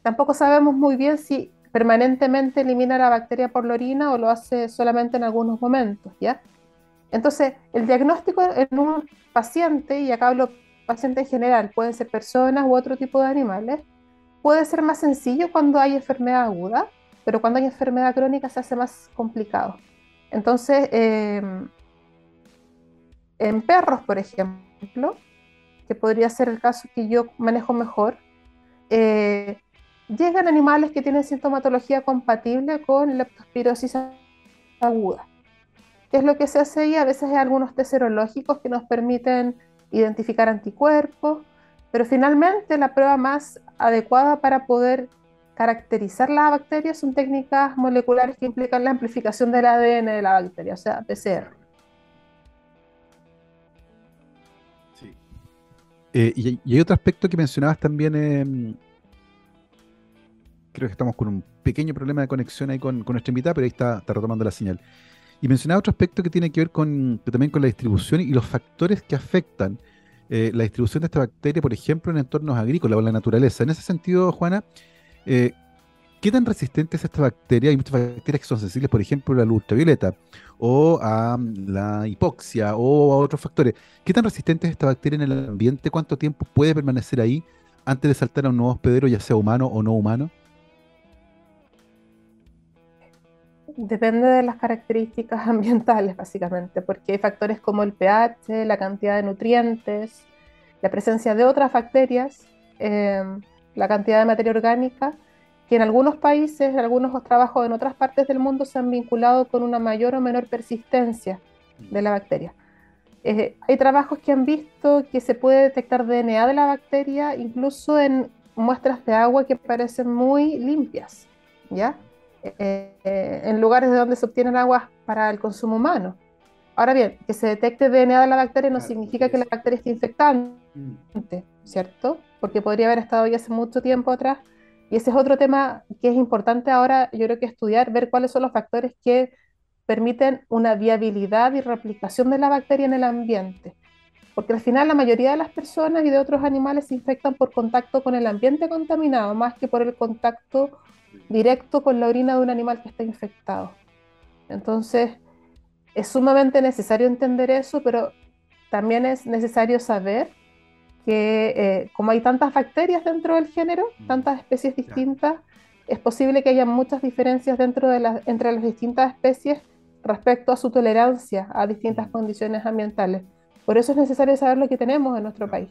Tampoco sabemos muy bien si permanentemente elimina la bacteria por la orina o lo hace solamente en algunos momentos, ¿ya? Entonces, el diagnóstico en un paciente, y acá hablo paciente en general, pueden ser personas u otro tipo de animales, puede ser más sencillo cuando hay enfermedad aguda, pero cuando hay enfermedad crónica se hace más complicado. Entonces, em, en perros, por ejemplo, que podría ser el caso que yo manejo mejor, eh, llegan animales que tienen sintomatología compatible con leptospirosis aguda. ¿Qué es lo que se hace ahí? A veces hay algunos test serológicos que nos permiten identificar anticuerpos, pero finalmente la prueba más adecuada para poder caracterizar la bacteria son técnicas moleculares que implican la amplificación del ADN de la bacteria, o sea, PCR. Sí. Eh, y, hay otro aspecto que mencionabas también, eh, creo que estamos con un pequeño problema de conexión ahí con, nuestra invitada, pero ahí está, retomando la señal. Y mencionaba otro aspecto que tiene que ver con, también con la distribución y los factores que afectan eh, la distribución de esta bacteria, por ejemplo, en entornos agrícolas o en la naturaleza. En ese sentido, Juana, eh, ¿qué tan resistente es esta bacteria? Hay muchas bacterias que son sensibles, por ejemplo, a la luz ultravioleta o a la hipoxia o a otros factores. ¿Qué tan resistente es esta bacteria en el ambiente? ¿Cuánto tiempo puede permanecer ahí antes de saltar a un nuevo hospedero, ya sea humano o no humano? Depende de las características (laughs) ambientales, básicamente, porque hay factores como el pH, la cantidad de nutrientes, la presencia de otras bacterias, em, la cantidad de materia orgánica, que en algunos países, en algunos trabajos en otras partes del mundo se han vinculado con una mayor o menor persistencia de la bacteria. Eh, hay trabajos que han visto que se puede detectar DNA de la bacteria incluso en muestras de agua que parecen muy limpias, ¿ya? Eh, en lugares de donde se obtienen aguas para el consumo humano. Ahora bien, que se detecte DNA de la bacteria no significa que la bacteria esté infectante. ¿cierto? Porque podría haber estado ya hace mucho tiempo atrás. Y ese es otro tema que es importante ahora, yo creo que estudiar, ver cuáles son los factores que permiten una viabilidad y replicación de la bacteria en el ambiente. Porque al final la mayoría de las personas y de otros animales se infectan por contacto con el ambiente contaminado, más que por el contacto directo con la orina de un animal que está infectado. Entonces, es sumamente necesario entender eso, pero también es necesario saber que eh, como hay tantas bacterias dentro del género, mm. tantas especies distintas, es posible que haya muchas diferencias dentro de las, entre las distintas especies respecto a su tolerancia a distintas mm. condiciones ambientales. Por eso es necesario saber lo que tenemos en nuestro país.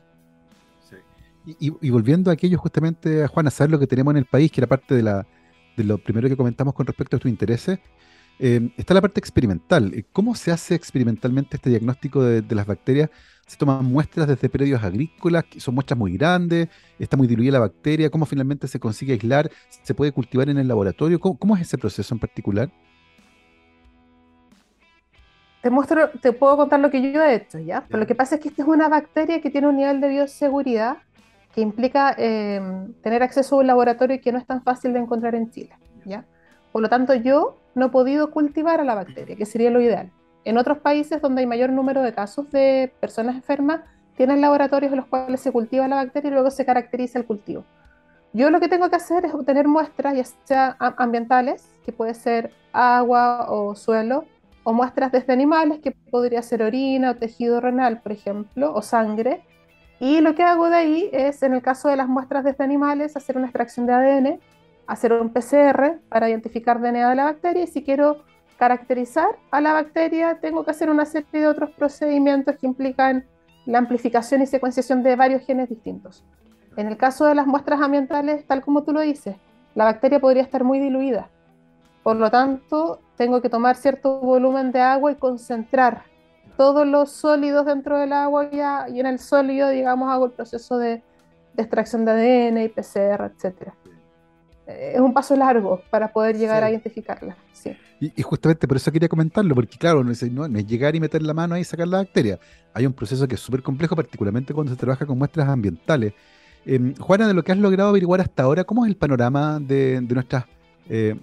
Y, volviendo a aquello justamente, Juan, a saber lo que tenemos en el país, que era parte de, la, de lo primero que comentamos con respecto a tus intereses, eh, está la parte experimental. Eh, ¿Cómo se hace experimentalmente este diagnóstico de, las bacterias? ¿Se toman muestras desde predios agrícolas? ¿Son muestras muy grandes? ¿Está muy diluida la bacteria? ¿Cómo finalmente se consigue aislar? ¿Se puede cultivar en el laboratorio? ¿Cómo, es ese proceso en particular? Te muestro, te puedo contar lo que yo he hecho, ¿ya? Pero lo que pasa es que esta es una bacteria que tiene un nivel de bioseguridad que implica eh, tener acceso a un laboratorio que no es tan fácil de encontrar en Chile, ¿ya? Por lo tanto, yo no he podido cultivar a la bacteria, que sería lo ideal. En otros países donde hay mayor número de casos de personas enfermas, tienen laboratorios en los cuales se cultiva la bacteria y luego se caracteriza el cultivo. Yo lo que tengo que hacer es obtener muestras, ya sea ambientales, que puede ser agua o suelo, o muestras desde animales, que podría ser orina o tejido renal, por ejemplo, o sangre. Y lo que hago de ahí es, en el caso de las muestras desde animales, hacer una extracción de ADN hacer un PCR para identificar DNA de la bacteria y si quiero caracterizar a la bacteria tengo que hacer una serie de otros procedimientos que implican la amplificación y secuenciación de varios genes distintos. En el caso de las muestras ambientales, tal como tú lo dices, la bacteria podría estar muy diluida. Por lo tanto, tengo que tomar cierto volumen de agua y concentrar todos los sólidos dentro del agua y, en el sólido, digamos, hago el proceso de, de extracción de ADN y PCR, etcétera es un paso largo para poder llegar a identificarla. Sí. Y, justamente por eso quería comentarlo, porque claro, no es, llegar y meter la mano ahí y sacar la bacteria. Hay un proceso que es súper complejo, particularmente cuando se trabaja con muestras ambientales. Eh, Juana, de lo que has logrado averiguar hasta ahora, ¿cómo es el panorama de, nuestras eh,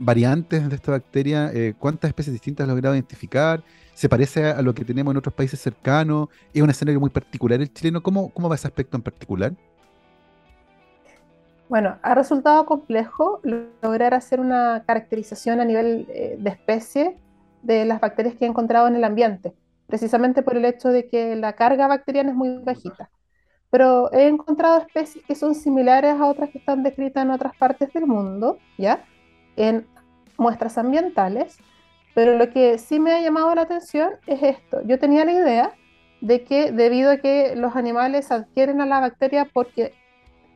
variantes de esta bacteria? Eh, ¿Cuántas especies distintas has logrado identificar? ¿Se parece a, lo que tenemos en otros países cercanos? ¿Es un escenario muy particular el chileno? ¿Cómo, cómo va ese aspecto en particular? Bueno, ha resultado complejo lograr hacer una caracterización a nivel eh, de especie de las bacterias que he encontrado en el ambiente, precisamente por el hecho de que la carga bacteriana es muy bajita. Pero he encontrado especies que son similares a otras que están descritas en otras partes del mundo, ¿ya? En muestras ambientales. Pero lo que sí me ha llamado la atención es esto. Yo tenía la idea de que debido a que los animales adquieren a la bacteria porque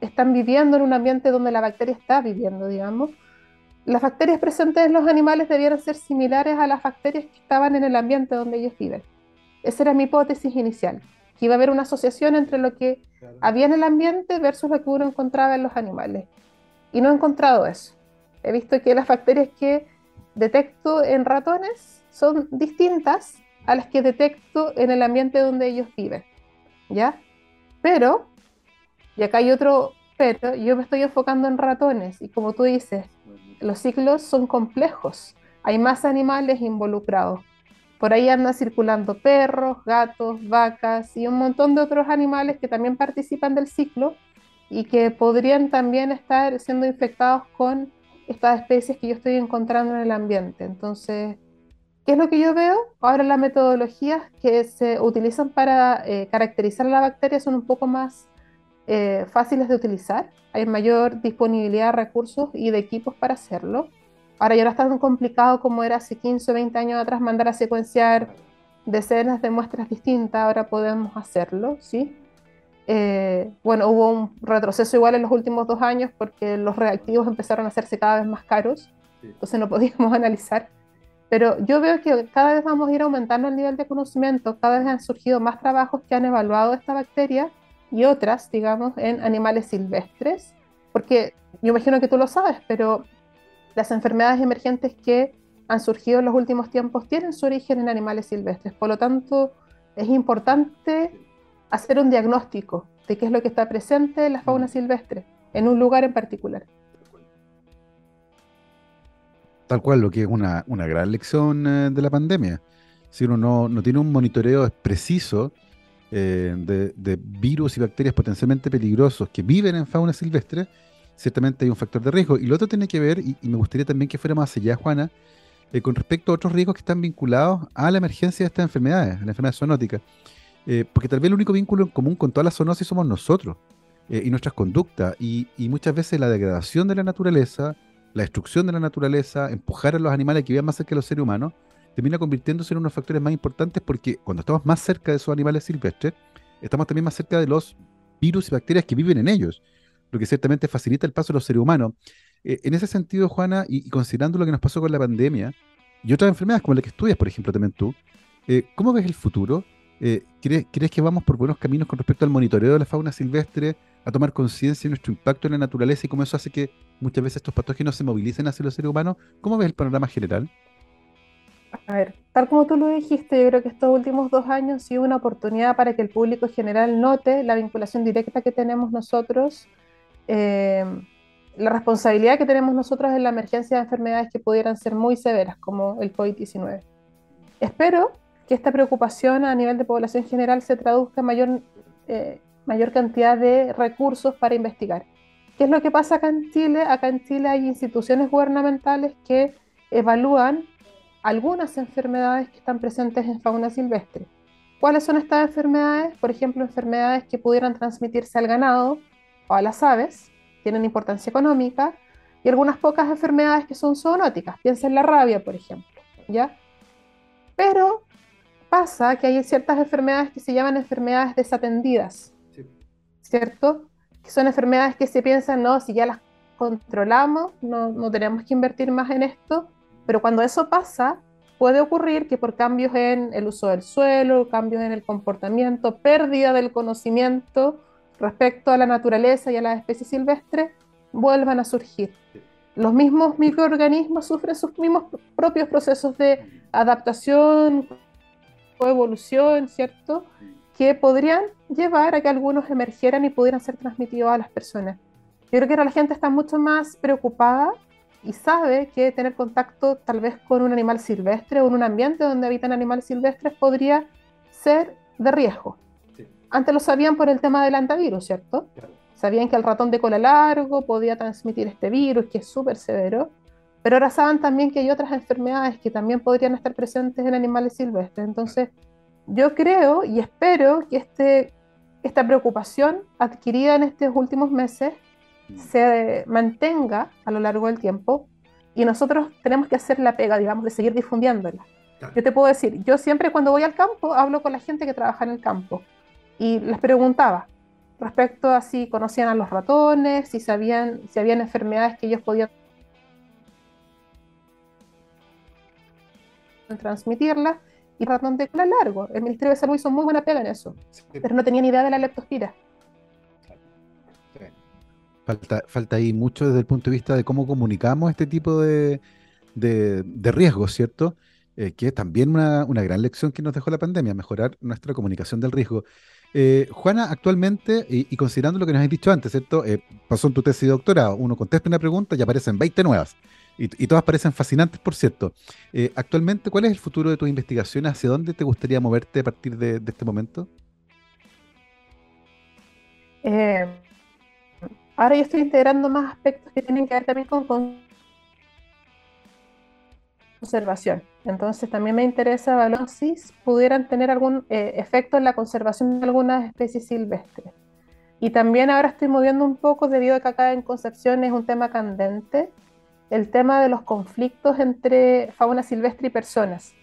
están viviendo en un ambiente donde la bacteria está viviendo, digamos, las bacterias presentes en los animales debieran ser similares a las bacterias que estaban en el ambiente donde ellos viven. Esa era mi hipótesis inicial, que iba a haber una asociación entre lo que había en el ambiente versus lo que uno encontraba en los animales. Y no he encontrado eso. He visto que las bacterias que detecto en ratones son distintas a las que detecto en el ambiente donde ellos viven. ¿Ya? Pero y acá hay otro pero, yo me estoy enfocando en ratones y como tú dices, los ciclos son complejos, hay más animales involucrados. Por ahí andan circulando perros, gatos, vacas y un montón de otros animales que también participan del ciclo y que podrían también estar siendo infectados con estas especies que yo estoy encontrando en el ambiente. Entonces, ¿qué es lo que yo veo? Ahora las metodologías que se utilizan para eh, caracterizar la bacteria son un poco más eh, fáciles de utilizar, hay mayor disponibilidad de recursos y de equipos para hacerlo. Ahora ya no es tan complicado como era hace 15 o 20 años atrás mandar a secuenciar decenas de muestras distintas, ahora podemos hacerlo, ¿sí? Eh, bueno, hubo un retroceso igual en los últimos dos años porque los reactivos empezaron a hacerse cada vez más caros, entonces no (laughs) podíamos analizar. Pero yo veo que cada vez vamos a ir aumentando el nivel de conocimiento, cada vez han surgido más trabajos que han evaluado esta bacteria y otras, digamos, en animales silvestres, porque yo imagino que tú lo sabes, pero las enfermedades emergentes que han surgido en los últimos tiempos tienen su origen en animales silvestres. Por lo tanto, es importante hacer un diagnóstico de qué es lo que está presente en la fauna mm. silvestre, en un lugar en particular. Tal cual, lo que es una, gran lección eh, de la pandemia. Si uno no, tiene un monitoreo preciso eh, de, virus y bacterias potencialmente peligrosos que viven en fauna silvestre, ciertamente hay un factor de riesgo. Y lo otro tiene que ver, y, me gustaría también que fuera más allá, Juana, eh, con respecto a otros riesgos que están vinculados a la emergencia de estas enfermedades, a la enfermedad zoonótica. Porque tal vez el único vínculo en común con todas las zoonosis somos nosotros y nuestras conductas. y, muchas veces la degradación de la naturaleza, la destrucción de la naturaleza, empujar a los animales que vivan más cerca de los seres humanos, termina convirtiéndose en unos factores más importantes porque cuando estamos más cerca de esos animales silvestres, estamos también más cerca de los virus y bacterias que viven en ellos, lo que ciertamente facilita el paso de los seres humanos. Eh, en ese sentido, Juana, y, considerando lo que nos pasó con la pandemia y otras enfermedades como la que estudias, por ejemplo, también tú, eh, ¿cómo ves el futuro? Eh, ¿crees, ¿Crees que vamos por buenos caminos con respecto al monitoreo de la fauna silvestre? a tomar conciencia de nuestro impacto en la naturaleza y cómo eso hace que muchas veces estos patógenos se movilicen hacia los seres humanos. ¿Cómo ves el panorama general? A ver, tal como tú lo dijiste, yo creo que estos últimos dos años han sido una oportunidad para que el público general note la vinculación directa que tenemos nosotros, eh, la responsabilidad que tenemos nosotros en la emergencia de enfermedades que pudieran ser muy severas, como el COVID-19. Espero que esta preocupación a nivel de población general se traduzca en mayor eh, mayor cantidad de recursos para investigar. ¿Qué es lo que pasa acá en Chile? Acá en Chile hay instituciones gubernamentales que evalúan algunas enfermedades que están presentes en fauna silvestre. ¿Cuáles son estas enfermedades? Por ejemplo, enfermedades que pudieran transmitirse al ganado o a las aves, tienen importancia económica, y algunas pocas enfermedades que son zoonóticas, piensa en la rabia, por ejemplo, ¿ya? Pero pasa que hay ciertas enfermedades que se llaman enfermedades desatendidas, ¿cierto? Que son enfermedades que se piensan, no, si ya las controlamos, no, no tenemos que invertir más en esto, pero cuando eso pasa, puede ocurrir que por cambios en el uso del suelo, cambios en el comportamiento, pérdida del conocimiento respecto a la naturaleza y a las especies silvestres, vuelvan a surgir. Los mismos microorganismos sufren sus mismos propios procesos de adaptación o evolución, ¿cierto? que podrían llevar a que algunos emergieran y pudieran ser transmitidos a las personas. Yo creo que ahora la gente está mucho más preocupada y sabe que tener contacto tal vez con un animal silvestre o en un ambiente donde habitan animales silvestres podría ser de riesgo. Antes lo sabían por el tema del antivirus, ¿cierto? Sabían que el ratón de cola largo podía transmitir este virus, que es súper severo, pero ahora saben también que hay otras enfermedades que también podrían estar presentes en animales silvestres. Entonces, yo creo y espero que este, esta preocupación adquirida en estos últimos meses mm. se mantenga a lo largo del tiempo y nosotros tenemos que hacer la pega, digamos, de seguir difundiéndola. Yo te puedo decir, yo siempre cuando voy al campo hablo con la gente que trabaja en el campo y les preguntaba respecto a si conocían a los ratones, si sabían si habían enfermedades que ellos podían transmitirlas y ratón de cola largo. El Ministerio de Salud hizo muy buena pega en eso, pero no tenía ni idea de la leptospira. Falta, falta ahí mucho desde el punto de vista de cómo comunicamos este tipo de, de, riesgos, ¿cierto? Eh, que es también una, gran lección que nos dejó la pandemia, mejorar nuestra comunicación del riesgo. Eh, Juana, actualmente, y, considerando lo que nos has dicho antes, ¿cierto? Eh, pasó en tu tesis de doctorado, uno contesta una pregunta y aparecen 20 nuevas y, todas parecen fascinantes, por cierto. Eh, actualmente, ¿cuál es el futuro de tus investigaciones? ¿Hacia dónde te gustaría moverte a partir de, este momento? Eh, ahora yo estoy integrando más aspectos que tienen que ver también con conservación. Entonces también me interesa evaluar si pudieran tener algún eh, efecto en la conservación de algunas especies silvestres. Y también ahora estoy moviendo un poco debido a que acá en Concepción es un tema candente el tema de los conflictos entre fauna silvestre y personas.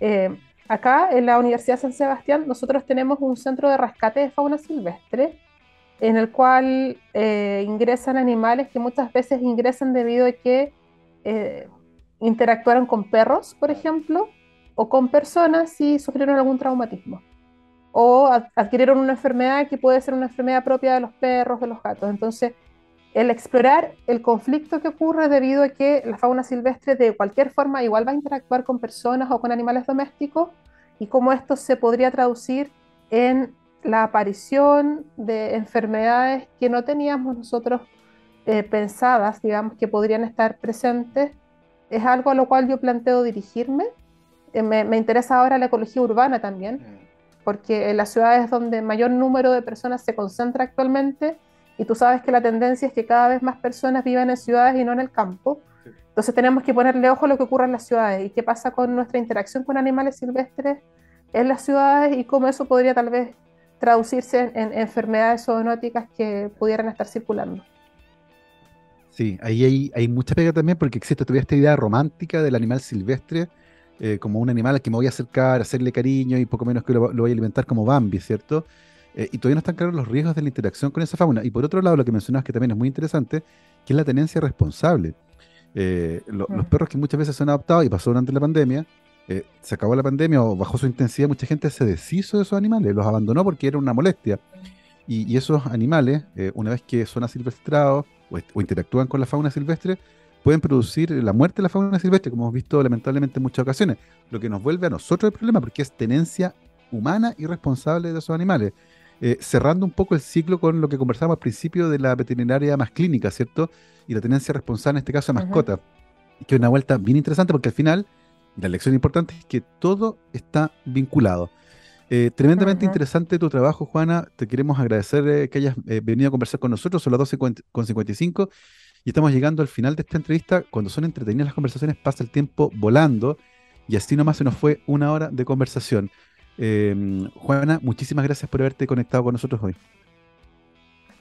Eh, acá en la Universidad de San Sebastián nosotros tenemos un centro de rescate de fauna silvestre en el cual eh, ingresan animales que muchas veces ingresan debido a que eh, interactuaron con perros, por ejemplo, o con personas y sufrieron algún traumatismo. O adquirieron una enfermedad que puede ser una enfermedad propia de los perros, de los gatos. Entonces, el explorar el conflicto que ocurre debido a que la fauna silvestre de cualquier forma igual va a interactuar con personas o con animales domésticos y cómo esto se podría traducir en la aparición de enfermedades que no teníamos nosotros eh, pensadas, digamos, que podrían estar presentes, es algo a lo cual yo planteo dirigirme. Eh, me, me, interesa ahora la ecología urbana también, mm. porque en las ciudades donde mayor número de personas se concentra actualmente, y tú sabes que la tendencia es que cada vez más personas vivan en ciudades y no en el campo, entonces tenemos que ponerle ojo a lo que ocurre en las ciudades y qué pasa con nuestra interacción con animales silvestres en las ciudades y cómo eso podría tal vez traducirse en, enfermedades zoonóticas que pudieran estar circulando. Sí, ahí hay, hay, mucha pega también porque existe todavía esta idea romántica del animal silvestre eh, como un animal al que me voy a acercar, hacerle cariño y poco menos que lo, voy a alimentar como Bambi, ¿cierto? Eh, y todavía no están claros los riesgos de la interacción con esa fauna. Y por otro lado, lo que mencionabas que también es muy interesante, que es la tenencia responsable. Eh, los mm. perros que muchas veces son adoptados y pasó durante la pandemia, eh, se acabó la pandemia o bajó su intensidad, mucha gente se deshizo de esos animales, los abandonó porque era una molestia. Y, esos animales, una vez que son asilvestrados o, interactúan con la fauna silvestre, pueden producir la muerte de la fauna silvestre, como hemos visto lamentablemente en muchas ocasiones, lo que nos vuelve a nosotros el problema, porque es tenencia humana y responsable de esos animales. Eh, cerrando un poco el ciclo con lo que conversábamos al principio de la veterinaria más clínica, ¿cierto? Y la tenencia responsable, en este caso, de mascota. Que es una vuelta bien interesante porque al final la lección importante es que todo está vinculado. Eh, tremendamente interesante tu trabajo, Juana. Te queremos agradecer eh, que hayas venido a conversar con nosotros. Son las 12.55 y estamos llegando al final de esta entrevista. Cuando son entretenidas las conversaciones, pasa el tiempo volando y así nomás se nos fue una hora de conversación. Em, Juana, muchísimas gracias por haberte conectado con nosotros hoy.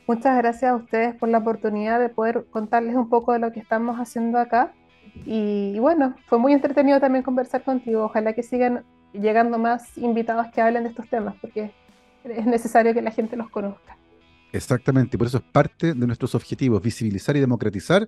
Muchas gracias a ustedes por la oportunidad de poder contarles un poco de lo que estamos haciendo acá y, bueno, fue muy entretenido también conversar contigo. Ojalá que sigan llegando más invitados que hablen de estos temas, porque es necesario que la gente los conozca. Exactamente, por eso es parte de nuestros objetivos, visibilizar y democratizar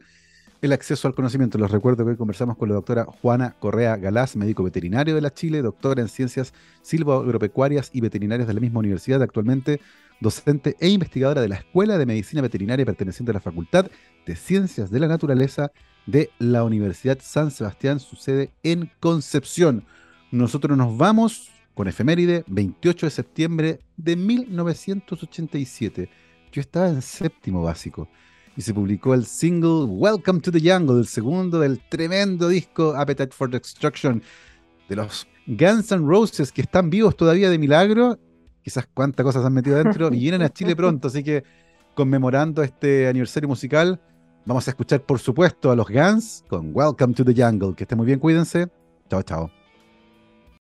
el acceso al conocimiento. Les recuerdo que hoy conversamos con la doctora Juana Correa Galás, médico veterinario de la Chile, doctora en ciencias silvoagropecuarias y veterinarias de la misma universidad, actualmente docente e investigadora de la Escuela de Medicina Veterinaria perteneciente a la Facultad de Ciencias de la Naturaleza de la Universidad San Sebastián, su sede en Concepción. Nosotros nos vamos con efeméride 28 de septiembre de 1987. Yo estaba en séptimo básico y se publicó el single Welcome to the Jungle, el segundo del tremendo disco Appetite for Destruction de los Guns N' Roses que están vivos todavía de milagro. Quizás cuántas cosas han metido adentro y vienen a Chile pronto, así que conmemorando este aniversario musical, Vamos a escuchar, por supuesto, a los Guns con Welcome to the Jungle. Que estén muy bien, cuídense. Chao, chao.